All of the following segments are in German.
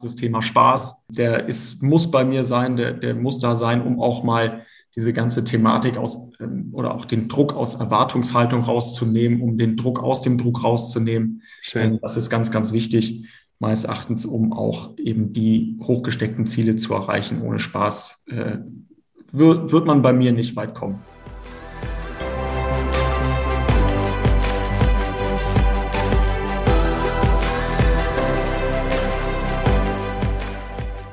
das Thema Spaß, der ist, muss bei mir sein, der, der muss da sein, um auch mal diese ganze Thematik aus ähm, oder auch den Druck aus Erwartungshaltung rauszunehmen, um den Druck aus dem Druck rauszunehmen. Schön. Ähm, das ist ganz, ganz wichtig, meines Erachtens, um auch eben die hochgesteckten Ziele zu erreichen. Ohne Spaß äh, wird, wird man bei mir nicht weit kommen.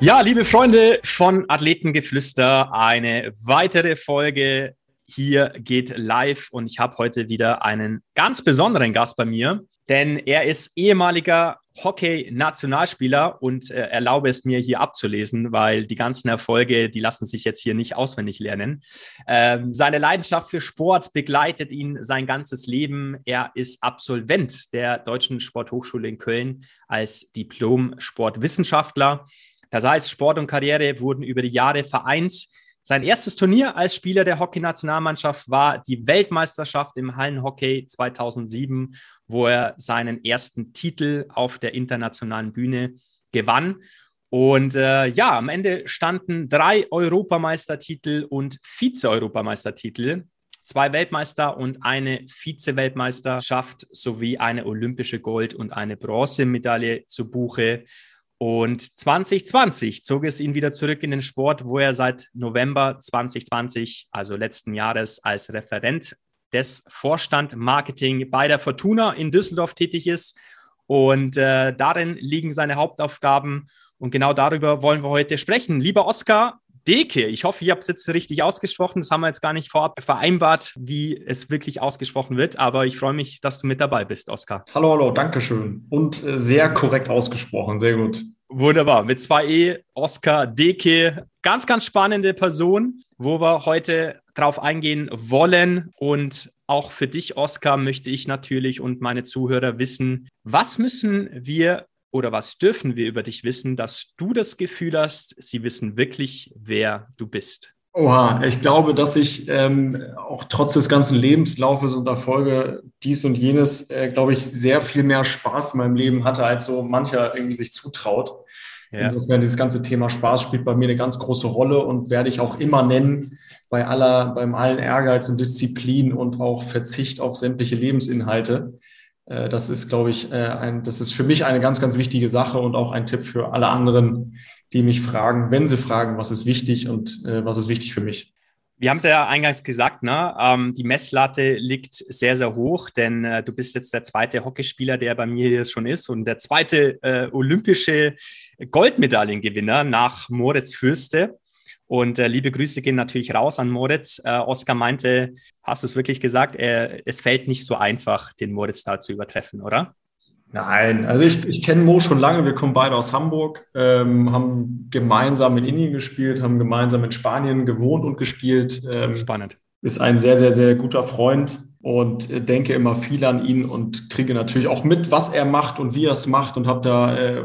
Ja, liebe Freunde von Athletengeflüster, eine weitere Folge hier geht live und ich habe heute wieder einen ganz besonderen Gast bei mir, denn er ist ehemaliger Hockey-Nationalspieler und äh, erlaube es mir hier abzulesen, weil die ganzen Erfolge, die lassen sich jetzt hier nicht auswendig lernen. Ähm, seine Leidenschaft für Sport begleitet ihn sein ganzes Leben. Er ist Absolvent der Deutschen Sporthochschule in Köln als Diplom-Sportwissenschaftler. Das heißt, Sport und Karriere wurden über die Jahre vereint. Sein erstes Turnier als Spieler der Hockeynationalmannschaft war die Weltmeisterschaft im Hallenhockey 2007, wo er seinen ersten Titel auf der internationalen Bühne gewann. Und äh, ja, am Ende standen drei Europameistertitel und Vize-Europameistertitel, zwei Weltmeister und eine Vize-Weltmeisterschaft sowie eine olympische Gold- und eine Bronzemedaille zu Buche. Und 2020 zog es ihn wieder zurück in den Sport, wo er seit November 2020, also letzten Jahres, als Referent des Vorstand Marketing bei der Fortuna in Düsseldorf tätig ist. Und äh, darin liegen seine Hauptaufgaben. Und genau darüber wollen wir heute sprechen. Lieber Oskar, Deke. Ich hoffe, ich habe es jetzt richtig ausgesprochen. Das haben wir jetzt gar nicht vorab vereinbart, wie es wirklich ausgesprochen wird. Aber ich freue mich, dass du mit dabei bist, Oskar. Hallo, hallo, danke schön. Und äh, sehr korrekt ausgesprochen. Sehr gut. Wunderbar. Mit zwei E, Oskar Deke. Ganz, ganz spannende Person, wo wir heute drauf eingehen wollen. Und auch für dich, Oskar, möchte ich natürlich und meine Zuhörer wissen, was müssen wir oder was dürfen wir über dich wissen, dass du das Gefühl hast, sie wissen wirklich, wer du bist? Oha, ich glaube, dass ich ähm, auch trotz des ganzen Lebenslaufes und Erfolge dies und jenes, äh, glaube ich, sehr viel mehr Spaß in meinem Leben hatte, als so mancher irgendwie sich zutraut. Ja. Insofern, dieses ganze Thema Spaß spielt bei mir eine ganz große Rolle und werde ich auch immer nennen, bei aller, beim allen Ehrgeiz und Disziplin und auch Verzicht auf sämtliche Lebensinhalte. Äh, das ist, glaube ich, äh, ein, das ist für mich eine ganz, ganz wichtige Sache und auch ein Tipp für alle anderen, die mich fragen, wenn sie fragen, was ist wichtig und äh, was ist wichtig für mich. Wir haben es ja eingangs gesagt, ne? Ähm, die Messlatte liegt sehr, sehr hoch, denn äh, du bist jetzt der zweite Hockeyspieler, der bei mir hier schon ist und der zweite äh, olympische Goldmedaillengewinner nach Moritz Fürste. Und äh, liebe Grüße gehen natürlich raus an Moritz. Äh, Oskar meinte, hast du es wirklich gesagt, er, es fällt nicht so einfach, den Moritz da zu übertreffen, oder? Nein, also ich, ich kenne Mo schon lange. Wir kommen beide aus Hamburg, ähm, haben gemeinsam in Indien gespielt, haben gemeinsam in Spanien gewohnt und gespielt. Ähm, Spannend. Ist ein sehr, sehr, sehr guter Freund und äh, denke immer viel an ihn und kriege natürlich auch mit, was er macht und wie er es macht und habe da äh,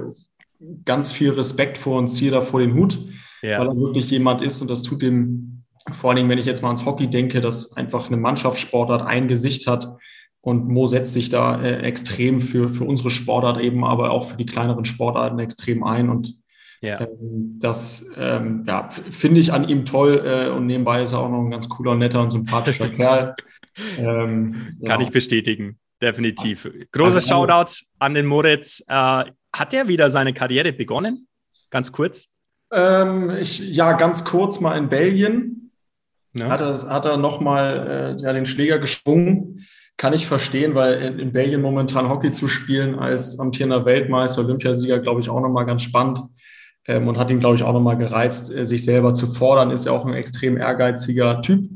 ganz viel Respekt vor und ziehe da vor den Hut ja. weil er wirklich jemand ist und das tut dem, vor allen Dingen, wenn ich jetzt mal ans Hockey denke, dass einfach eine Mannschaftssportart ein Gesicht hat. Und Mo setzt sich da äh, extrem für, für unsere Sportart eben, aber auch für die kleineren Sportarten extrem ein. Und ja. ähm, das ähm, ja, finde ich an ihm toll. Äh, und nebenbei ist er auch noch ein ganz cooler, netter und sympathischer Kerl. Ähm, Kann ja. ich bestätigen, definitiv. Großes also, Shoutout an den Moritz. Äh, hat er wieder seine Karriere begonnen? Ganz kurz. Ähm, ich, ja, ganz kurz mal in Belgien. Ja. Hat, er, hat er nochmal äh, ja, den Schläger geschwungen. Kann ich verstehen, weil in, in, Belgien momentan Hockey zu spielen als amtierender Weltmeister, Olympiasieger, glaube ich, auch nochmal ganz spannend. Ähm, und hat ihn, glaube ich, auch nochmal gereizt, äh, sich selber zu fordern. Ist ja auch ein extrem ehrgeiziger Typ.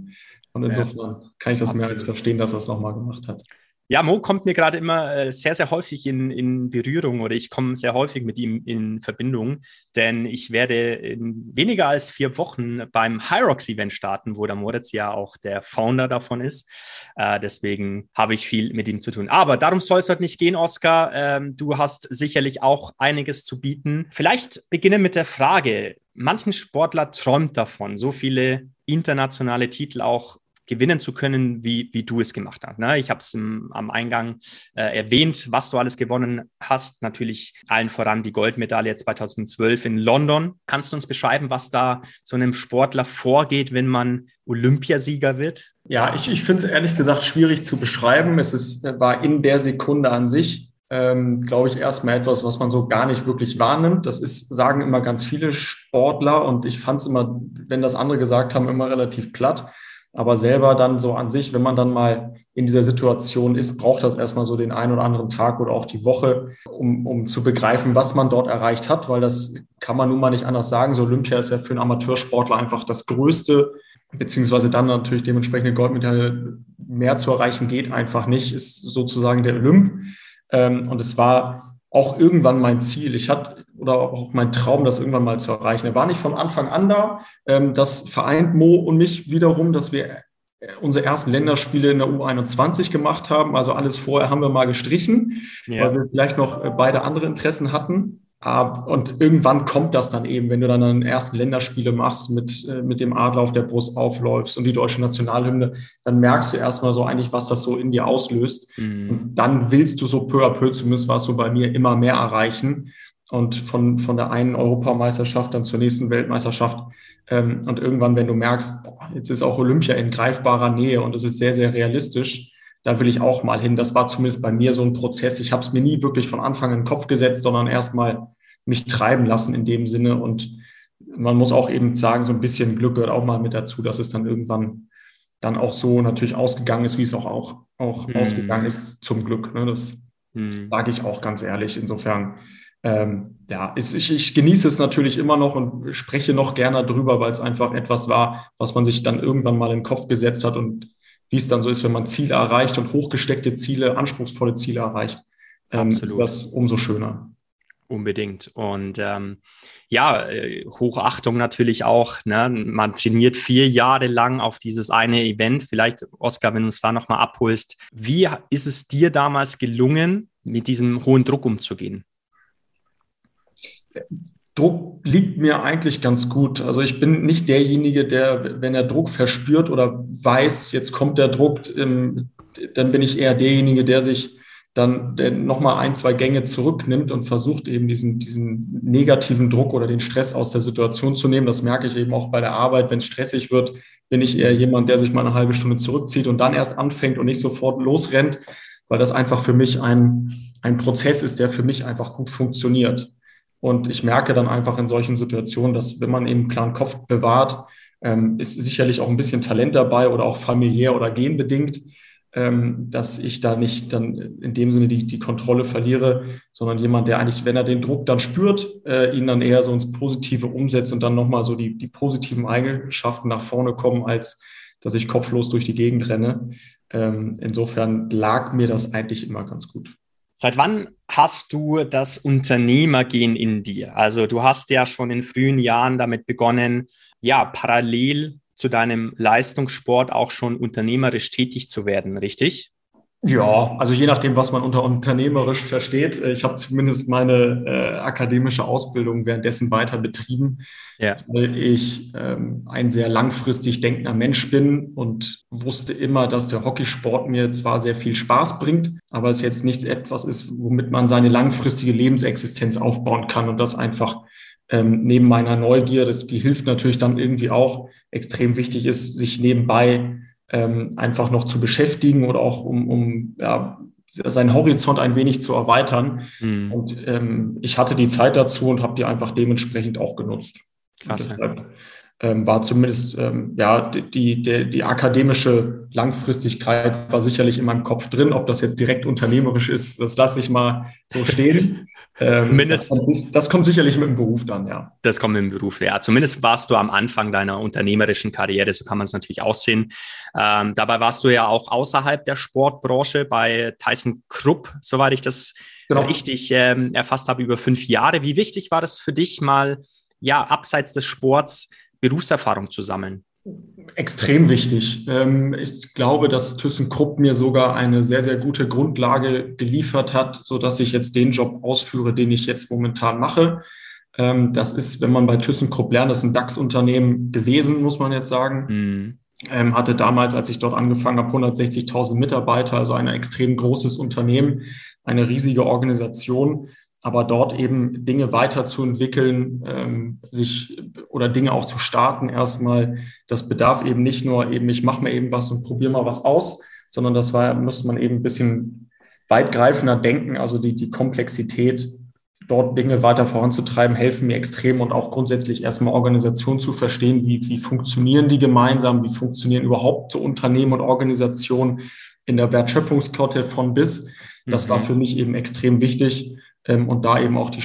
Und insofern ja, kann ich das absolut. mehr als verstehen, dass er es nochmal gemacht hat. Ja, Mo kommt mir gerade immer äh, sehr, sehr häufig in, in Berührung oder ich komme sehr häufig mit ihm in Verbindung, denn ich werde in weniger als vier Wochen beim Hyrox Event starten, wo der Moritz ja auch der Founder davon ist. Äh, deswegen habe ich viel mit ihm zu tun. Aber darum soll es heute nicht gehen, Oskar. Ähm, du hast sicherlich auch einiges zu bieten. Vielleicht beginne mit der Frage, manchen Sportler träumt davon, so viele internationale Titel auch gewinnen zu können, wie, wie du es gemacht hast. Ne? Ich habe es am Eingang äh, erwähnt, was du alles gewonnen hast. Natürlich allen voran die Goldmedaille 2012 in London. Kannst du uns beschreiben, was da so einem Sportler vorgeht, wenn man Olympiasieger wird? Ja, ich, ich finde es ehrlich gesagt schwierig zu beschreiben. Es ist, war in der Sekunde an sich ähm, glaube ich, erstmal etwas, was man so gar nicht wirklich wahrnimmt. Das ist, sagen immer ganz viele Sportler und ich fand es immer, wenn das andere gesagt haben, immer relativ platt. Aber selber dann so an sich, wenn man dann mal in dieser Situation ist, braucht das erstmal so den einen oder anderen Tag oder auch die Woche, um, um zu begreifen, was man dort erreicht hat, weil das kann man nun mal nicht anders sagen. So Olympia ist ja für einen Amateursportler einfach das Größte, beziehungsweise dann natürlich dementsprechend eine Goldmedaille mehr zu erreichen geht einfach nicht, ist sozusagen der Olymp. Ähm, und es war auch irgendwann mein Ziel. Ich hatte oder auch mein Traum, das irgendwann mal zu erreichen. Er war nicht von Anfang an da. Ähm, das vereint Mo und mich wiederum, dass wir unsere ersten Länderspiele in der U21 gemacht haben. Also alles vorher haben wir mal gestrichen, ja. weil wir vielleicht noch äh, beide andere Interessen hatten. Und irgendwann kommt das dann eben, wenn du dann deine ersten Länderspiele machst, mit, äh, mit dem Adler auf der Brust aufläufst und die deutsche Nationalhymne, dann merkst du erstmal so eigentlich, was das so in dir auslöst. Mhm. Und dann willst du so peu à peu, zumindest war es so bei mir, immer mehr erreichen. Und von, von der einen Europameisterschaft dann zur nächsten Weltmeisterschaft. Ähm, und irgendwann, wenn du merkst, boah, jetzt ist auch Olympia in greifbarer Nähe und es ist sehr, sehr realistisch, da will ich auch mal hin. Das war zumindest bei mir so ein Prozess. Ich habe es mir nie wirklich von Anfang in den Kopf gesetzt, sondern erst mal mich treiben lassen in dem Sinne. Und man muss auch eben sagen, so ein bisschen Glück gehört auch mal mit dazu, dass es dann irgendwann dann auch so natürlich ausgegangen ist, wie es auch, auch, auch mhm. ausgegangen ist, zum Glück. Ne? Das mhm. sage ich auch ganz ehrlich. Insofern, ähm, ja, ich, ich genieße es natürlich immer noch und spreche noch gerne drüber, weil es einfach etwas war, was man sich dann irgendwann mal in den Kopf gesetzt hat und wie es dann so ist, wenn man Ziele erreicht und hochgesteckte Ziele, anspruchsvolle Ziele erreicht, ähm, ist das umso schöner. Unbedingt. Und ähm, ja, äh, Hochachtung natürlich auch. Ne? Man trainiert vier Jahre lang auf dieses eine Event. Vielleicht, Oskar, wenn du uns da nochmal abholst, wie ist es dir damals gelungen, mit diesem hohen Druck umzugehen? Druck liegt mir eigentlich ganz gut. Also ich bin nicht derjenige, der, wenn er Druck verspürt oder weiß, jetzt kommt der Druck, ähm, dann bin ich eher derjenige, der sich dann nochmal ein, zwei Gänge zurücknimmt und versucht eben diesen, diesen negativen Druck oder den Stress aus der Situation zu nehmen. Das merke ich eben auch bei der Arbeit. Wenn es stressig wird, bin ich eher jemand, der sich mal eine halbe Stunde zurückzieht und dann erst anfängt und nicht sofort losrennt, weil das einfach für mich ein, ein Prozess ist, der für mich einfach gut funktioniert. Und ich merke dann einfach in solchen Situationen, dass wenn man eben klaren Kopf bewahrt, ähm, ist sicherlich auch ein bisschen Talent dabei oder auch familiär oder genbedingt, ähm, dass ich da nicht dann in dem Sinne die, die Kontrolle verliere, sondern jemand, der eigentlich, wenn er den Druck dann spürt, äh, ihn dann eher so ins Positive umsetzt und dann nochmal so die, die positiven Eigenschaften nach vorne kommen, als dass ich kopflos durch die Gegend renne. Ähm, insofern lag mir das eigentlich immer ganz gut. Seit wann hast du das Unternehmergehen in dir? Also du hast ja schon in frühen Jahren damit begonnen, ja, parallel zu deinem Leistungssport auch schon unternehmerisch tätig zu werden, richtig? Ja, also je nachdem, was man unter unternehmerisch versteht. Äh, ich habe zumindest meine äh, akademische Ausbildung währenddessen weiter betrieben, ja. weil ich ähm, ein sehr langfristig denkender Mensch bin und wusste immer, dass der Hockeysport mir zwar sehr viel Spaß bringt, aber es jetzt nichts etwas ist, womit man seine langfristige Lebensexistenz aufbauen kann und das einfach ähm, neben meiner Neugier, das, die hilft natürlich dann irgendwie auch, extrem wichtig ist, sich nebenbei ähm, einfach noch zu beschäftigen oder auch um, um ja, seinen Horizont ein wenig zu erweitern. Mhm. Und ähm, ich hatte die Zeit dazu und habe die einfach dementsprechend auch genutzt. Klasse. Deshalb, ähm, war zumindest ähm, ja die, die, die akademische Langfristigkeit war sicherlich in meinem Kopf drin. Ob das jetzt direkt unternehmerisch ist, das lasse ich mal so stehen. Ähm, Zumindest. Das kommt, das kommt, sicherlich mit dem Beruf dann, ja. Das kommt mit dem Beruf, ja. Zumindest warst du am Anfang deiner unternehmerischen Karriere, so kann man es natürlich aussehen. Ähm, dabei warst du ja auch außerhalb der Sportbranche bei Tyson Krupp, soweit ich das genau. richtig ähm, erfasst habe, über fünf Jahre. Wie wichtig war das für dich mal, ja, abseits des Sports Berufserfahrung zu sammeln? Extrem wichtig. Ähm, ich glaube, dass ThyssenKrupp mir sogar eine sehr, sehr gute Grundlage geliefert hat, sodass ich jetzt den Job ausführe, den ich jetzt momentan mache. Ähm, das ist, wenn man bei ThyssenKrupp lernt, das ist ein DAX-Unternehmen gewesen, muss man jetzt sagen. Mhm. ähm, hatte damals, als ich dort angefangen habe, 160.000 Mitarbeiter, also ein extrem großes Unternehmen, eine riesige Organisation aber dort eben Dinge weiterzuentwickeln, ähm, sich oder Dinge auch zu starten erstmal, das bedarf eben nicht nur eben, ich mache mir eben was und probiere mal was aus, sondern das war, müsste man eben ein bisschen weitgreifender denken, also die, die Komplexität, dort Dinge weiter voranzutreiben, helfen mir extrem und auch grundsätzlich erstmal Organisationen zu verstehen, wie, wie funktionieren die gemeinsam, wie funktionieren überhaupt so Unternehmen und Organisationen in der Wertschöpfungskette von bis. Das mhm. war für mich eben extrem wichtig ähm, und da eben auch die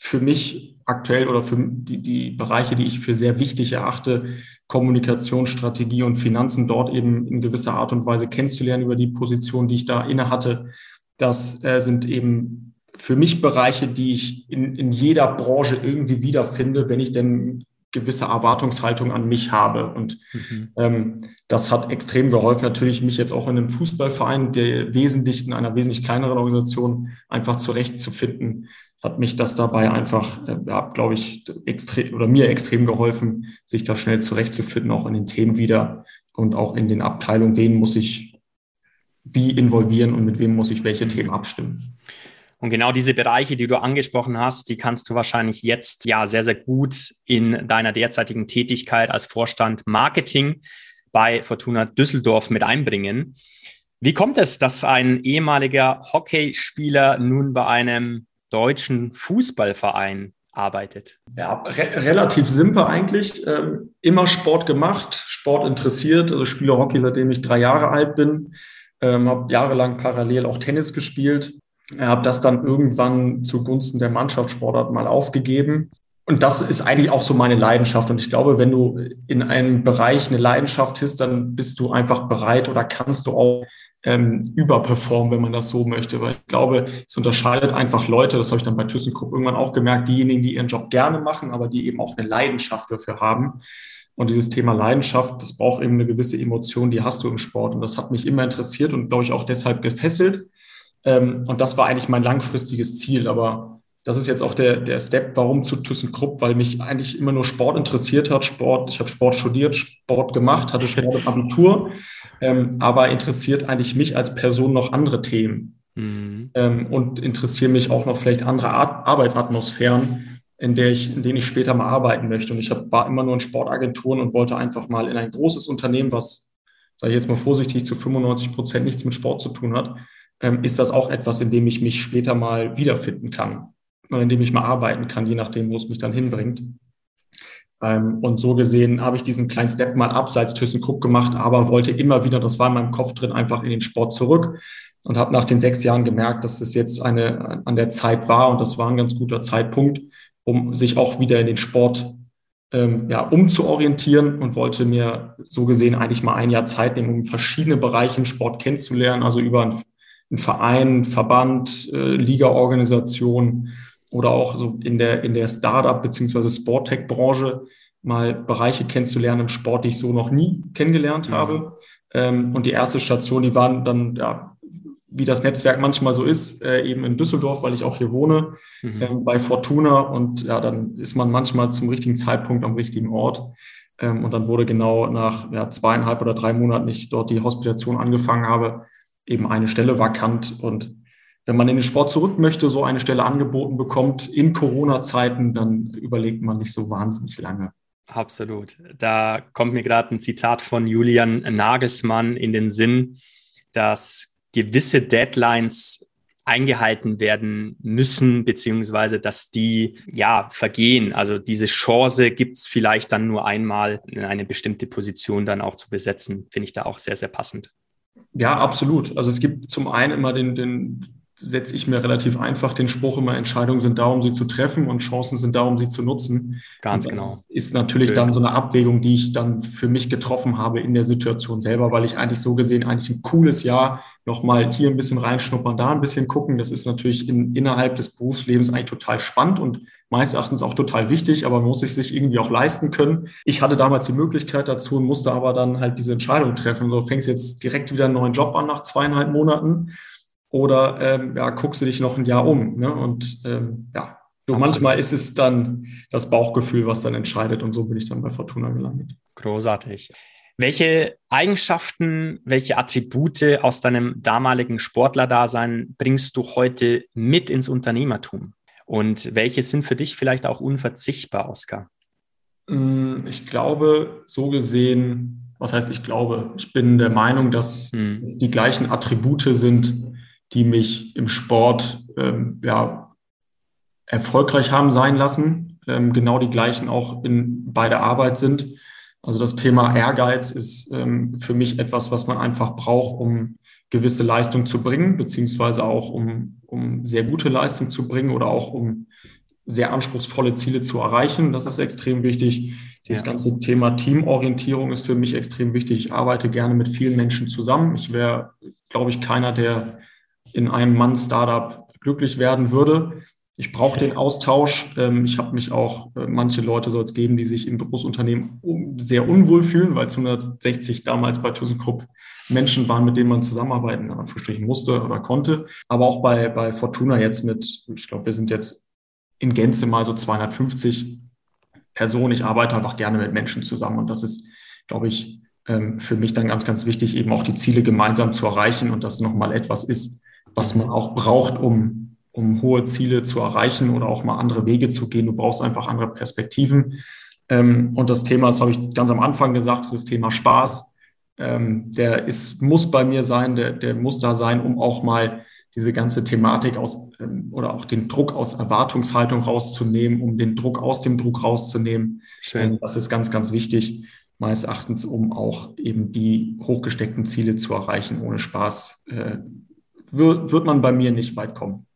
für mich aktuell oder für die, die Bereiche, die ich für sehr wichtig erachte, Kommunikation, Strategie und Finanzen dort eben in gewisser Art und Weise kennenzulernen über die Position, die ich da inne hatte. Das äh, sind eben für mich Bereiche, die ich in, in jeder Branche irgendwie wiederfinde, wenn ich denn gewisse Erwartungshaltung an mich habe. Und mhm. ähm, das hat extrem geholfen, natürlich mich jetzt auch in einem Fußballverein, der wesentlich in einer wesentlich kleineren Organisation einfach zurechtzufinden, hat mich das dabei einfach, äh, ja, glaube ich, extrem oder mir extrem geholfen, sich da schnell zurechtzufinden, auch in den Themen wieder und auch in den Abteilungen, wen muss ich wie involvieren und mit wem muss ich welche Themen abstimmen. Und genau diese Bereiche, die du angesprochen hast, die kannst du wahrscheinlich jetzt ja sehr, sehr gut in deiner derzeitigen Tätigkeit als Vorstand Marketing bei Fortuna Düsseldorf mit einbringen. Wie kommt es, dass ein ehemaliger Hockeyspieler nun bei einem deutschen Fußballverein arbeitet? Ja, re relativ simpel eigentlich. Ähm, immer Sport gemacht, Sport interessiert, also spiele Hockey, seitdem ich drei Jahre alt bin. Ähm, habe jahrelang parallel auch Tennis gespielt habe das dann irgendwann zugunsten der Mannschaftssportart mal aufgegeben. Und das ist eigentlich auch so meine Leidenschaft. Und ich glaube, wenn du in einem Bereich eine Leidenschaft hast, dann bist du einfach bereit oder kannst du auch ähm, überperformen, wenn man das so möchte. Weil ich glaube, es unterscheidet einfach Leute, das habe ich dann bei ThyssenKrupp irgendwann auch gemerkt, diejenigen, die ihren Job gerne machen, aber die eben auch eine Leidenschaft dafür haben. Und dieses Thema Leidenschaft, das braucht eben eine gewisse Emotion, die hast du im Sport. Und das hat mich immer interessiert und glaube ich auch deshalb gefesselt. Ähm, und das war eigentlich mein langfristiges Ziel. Aber das ist jetzt auch der, der Step, warum zu ThyssenKrupp, weil mich eigentlich immer nur Sport interessiert hat. Sport, ich habe Sport studiert, Sport gemacht, hatte Sport im Abitur, ähm, aber interessiert eigentlich mich als Person noch andere Themen. Mhm. Ähm, und interessieren mich auch noch vielleicht andere Art, Arbeitsatmosphären, in, der ich, in denen ich später mal arbeiten möchte. Und ich hab, war immer nur in Sportagenturen und wollte einfach mal in ein großes Unternehmen, was, sage ich jetzt mal vorsichtig, zu 95 Prozent nichts mit Sport zu tun hat, ähm, ist das auch etwas, in dem ich mich später mal wiederfinden kann in dem ich mal arbeiten kann, je nachdem, wo es mich dann hinbringt. Ähm, und so gesehen habe ich diesen kleinen Step mal abseits ThyssenKrupp gemacht, aber wollte immer wieder, das war in meinem Kopf drin, einfach in den Sport zurück und habe nach den sechs Jahren gemerkt, dass es jetzt eine an der Zeit war und das war ein ganz guter Zeitpunkt, um sich auch wieder in den Sport ähm, ja, umzuorientieren und wollte mir so gesehen eigentlich mal ein Jahr Zeit nehmen, um verschiedene Bereiche im Sport kennenzulernen, also über ein ein Verein, Verband, äh, Ligaorganisation oder auch so in der, in der Startup- bzw. Sporttech-Branche mal Bereiche kennenzulernen im Sport, die ich so noch nie kennengelernt mhm. habe. Ähm, und die erste Station, die waren dann, ja, wie das Netzwerk manchmal so ist, äh, eben in Düsseldorf, weil ich auch hier wohne, mhm. ähm, bei Fortuna. Und ja, dann ist man manchmal zum richtigen Zeitpunkt am richtigen Ort. Ähm, und dann wurde genau nach ja, zweieinhalb oder drei Monaten, ich dort die Hospitation angefangen habe, eben eine Stelle vakant. Und wenn man in den Sport zurück möchte, so eine Stelle angeboten bekommt in Corona-Zeiten, dann überlegt man nicht so wahnsinnig lange. Absolut. Da kommt mir gerade ein Zitat von Julian Nagelsmann in den Sinn, dass gewisse Deadlines eingehalten werden müssen, beziehungsweise dass die ja vergehen. Also diese Chance gibt es vielleicht dann nur einmal, in eine bestimmte Position dann auch zu besetzen, finde ich da auch sehr, sehr passend. Ja, absolut. Also es gibt zum einen immer den, den setze ich mir relativ einfach den Spruch immer, Entscheidungen sind da, um sie zu treffen und Chancen sind da, um sie zu nutzen. Ganz genau. Ist natürlich Schön. dann so eine Abwägung, die ich dann für mich getroffen habe in der Situation selber, weil ich eigentlich so gesehen eigentlich ein cooles Jahr nochmal hier ein bisschen reinschnuppern, da ein bisschen gucken. Das ist natürlich in, innerhalb des Berufslebens eigentlich total spannend und meines Erachtens auch total wichtig, aber man muss sich sich irgendwie auch leisten können. Ich hatte damals die Möglichkeit dazu und musste aber dann halt diese Entscheidung treffen. So fängst jetzt direkt wieder einen neuen Job an nach zweieinhalb Monaten oder ähm, ja, guckst du dich noch ein Jahr um. Ne? Und ähm, ja, so manchmal ist es dann das Bauchgefühl, was dann entscheidet und so bin ich dann bei Fortuna gelandet. Großartig. Welche Eigenschaften, welche Attribute aus deinem damaligen Sportlerdasein bringst du heute mit ins Unternehmertum? Und welche sind für dich vielleicht auch unverzichtbar, Oskar? Mm, ich glaube, so gesehen, was heißt ich glaube? Ich bin der Meinung, dass hm. es die gleichen Attribute sind, die mich im Sport ähm, ja, erfolgreich haben sein lassen. Ähm, genau die gleichen auch in, bei der Arbeit sind. Also das Thema Ehrgeiz ist ähm, für mich etwas, was man einfach braucht, um gewisse Leistung zu bringen, beziehungsweise auch um, um sehr gute Leistung zu bringen oder auch um sehr anspruchsvolle Ziele zu erreichen. Das ist extrem wichtig. Dieses ja. ganze Thema Teamorientierung ist für mich extrem wichtig. Ich arbeite gerne mit vielen Menschen zusammen. Ich wäre, glaube ich, keiner, der in einem Mann-Startup glücklich werden würde. Ich brauche den Austausch. Ähm, ich habe mich auch, äh, manche Leute soll es geben, die sich im Großunternehmen sehr unwohl fühlen, weil es 160 damals bei ThyssenKrupp Menschen waren, mit denen man zusammenarbeiten, musste oder konnte. Aber auch bei, bei Fortuna jetzt mit, ich glaube, wir sind jetzt in Gänze mal so 250 Personen. Ich arbeite einfach gerne mit Menschen zusammen und das ist, glaube ich, ähm, für mich dann ganz, ganz wichtig, eben auch die Ziele gemeinsam zu erreichen und das nochmal etwas ist, was man auch braucht, um um hohe Ziele zu erreichen oder auch mal andere Wege zu gehen. Du brauchst einfach andere Perspektiven. Ähm, und das Thema, das habe ich ganz am Anfang gesagt, das Thema Spaß. Ähm, der ist, muss bei mir sein, der, der muss da sein, um auch mal diese ganze Thematik aus ähm, oder auch den Druck aus Erwartungshaltung rauszunehmen, um den Druck aus dem Druck rauszunehmen. Schön. Das ist ganz, ganz wichtig, meines Erachtens, um auch eben die hochgesteckten Ziele zu erreichen. Ohne Spaß äh, wird, wird man bei mir nicht weit kommen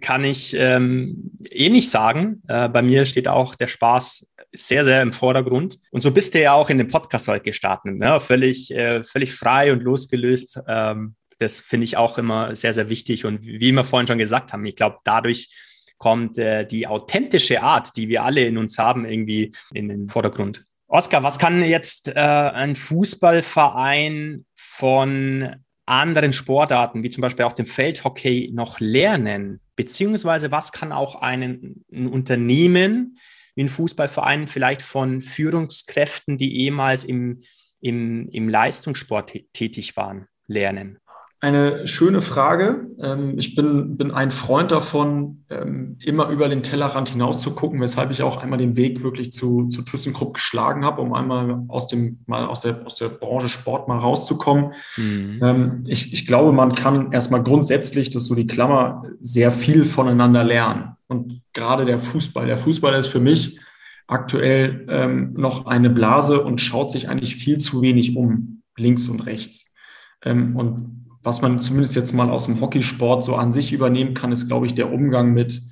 kann ich ähm, ähnlich sagen. Äh, bei mir steht auch der Spaß sehr, sehr im Vordergrund. Und so bist du ja auch in den Podcast heute gestartet, ne? völlig, äh, völlig frei und losgelöst. Ähm, das finde ich auch immer sehr, sehr wichtig. Und wie wir vorhin schon gesagt haben, ich glaube, dadurch kommt äh, die authentische Art, die wir alle in uns haben, irgendwie in den Vordergrund. Oskar, was kann jetzt äh, ein Fußballverein von anderen Sportarten, wie zum Beispiel auch dem Feldhockey, noch lernen? Beziehungsweise was kann auch ein, ein Unternehmen wie ein Fußballverein vielleicht von Führungskräften, die ehemals im, im, im Leistungssport tätig waren, lernen? Eine schöne Frage. Ähm, ich bin, bin ein Freund davon, ähm, immer über den Tellerrand hinaus zu gucken, weshalb ich auch einmal den Weg wirklich zu, zu ThyssenKrupp geschlagen habe, um einmal aus dem, mal aus der, aus der Branche Sport mal rauszukommen. Mhm. Ähm, ich, ich glaube, man kann erstmal grundsätzlich, das ist so die Klammer, sehr viel voneinander lernen. Und gerade der Fußball. Der Fußball ist für mich aktuell ähm, noch eine Blase und schaut sich eigentlich viel zu wenig um, links und rechts. Ähm, und was man zumindest jetzt mal aus dem Hockeysport so an sich übernehmen kann, ist, glaube ich, der Umgang mit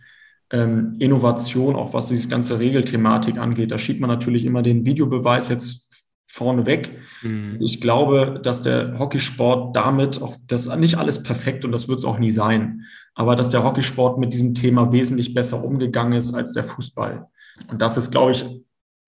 ähm, Innovation, auch was diese ganze Regelthematik angeht. Da schiebt man natürlich immer den Videobeweis jetzt vorne weg. Mhm. Ich glaube, dass der Hockeysport damit, auch das ist nicht alles perfekt und das wird es auch nie sein, aber dass der Hockeysport mit diesem Thema wesentlich besser umgegangen ist als der Fußball. Und das ist, glaube ich,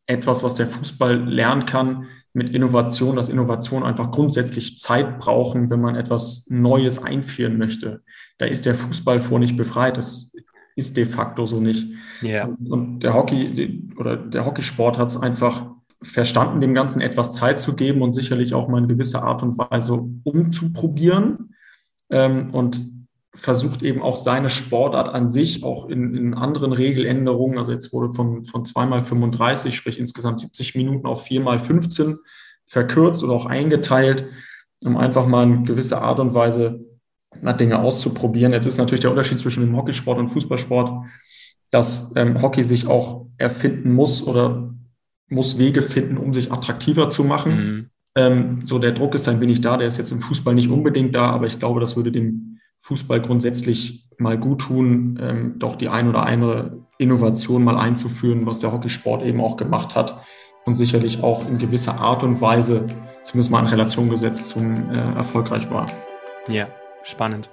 etwas, was der Fußball lernen kann, mit Innovation, dass Innovation einfach grundsätzlich Zeit brauchen, wenn man etwas Neues einführen möchte. Da ist der Fußball vor nicht befreit. Das ist de facto so nicht. Yeah. Und der Hockey oder der Hockeysport hat es einfach verstanden, dem Ganzen etwas Zeit zu geben und sicherlich auch mal eine gewisse Art und Weise umzuprobieren. Ähm, und versucht eben auch seine Sportart an sich auch in, in anderen Regeländerungen, also jetzt wurde von, von 2x35, sprich insgesamt 70 Minuten auf 4x15 verkürzt oder auch eingeteilt, um einfach mal in gewisser Art und Weise Dinge auszuprobieren. Jetzt ist natürlich der Unterschied zwischen dem Hockeysport und Fußballsport, dass ähm, Hockey sich auch erfinden muss oder muss Wege finden, um sich attraktiver zu machen. Mhm. Ähm, so der Druck ist ein wenig da, der ist jetzt im Fußball nicht unbedingt da, aber ich glaube, das würde dem Fußball grundsätzlich mal gut tun, ähm, doch die ein oder andere Innovation mal einzuführen, was der Hockeysport eben auch gemacht hat und sicherlich auch in gewisser Art und Weise, zumindest mal in Relation gesetzt, zum äh, erfolgreich war. Ja, spannend.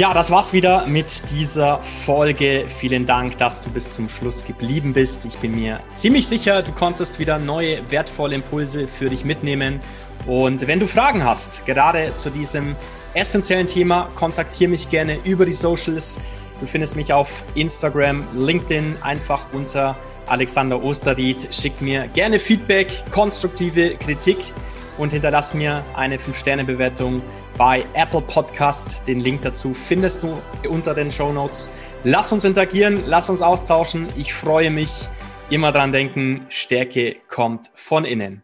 Ja, das war's wieder mit dieser Folge. Vielen Dank, dass du bis zum Schluss geblieben bist. Ich bin mir ziemlich sicher, du konntest wieder neue wertvolle Impulse für dich mitnehmen. Und wenn du Fragen hast, gerade zu diesem essentiellen Thema, kontaktiere mich gerne über die Socials. Du findest mich auf Instagram, LinkedIn, einfach unter Alexander Osterried. Schick mir gerne Feedback, konstruktive Kritik und hinterlass mir eine 5-Sterne-Bewertung bei Apple Podcast. Den Link dazu findest du unter den Show Notes. Lass uns interagieren, lass uns austauschen. Ich freue mich. Immer dran denken, Stärke kommt von innen.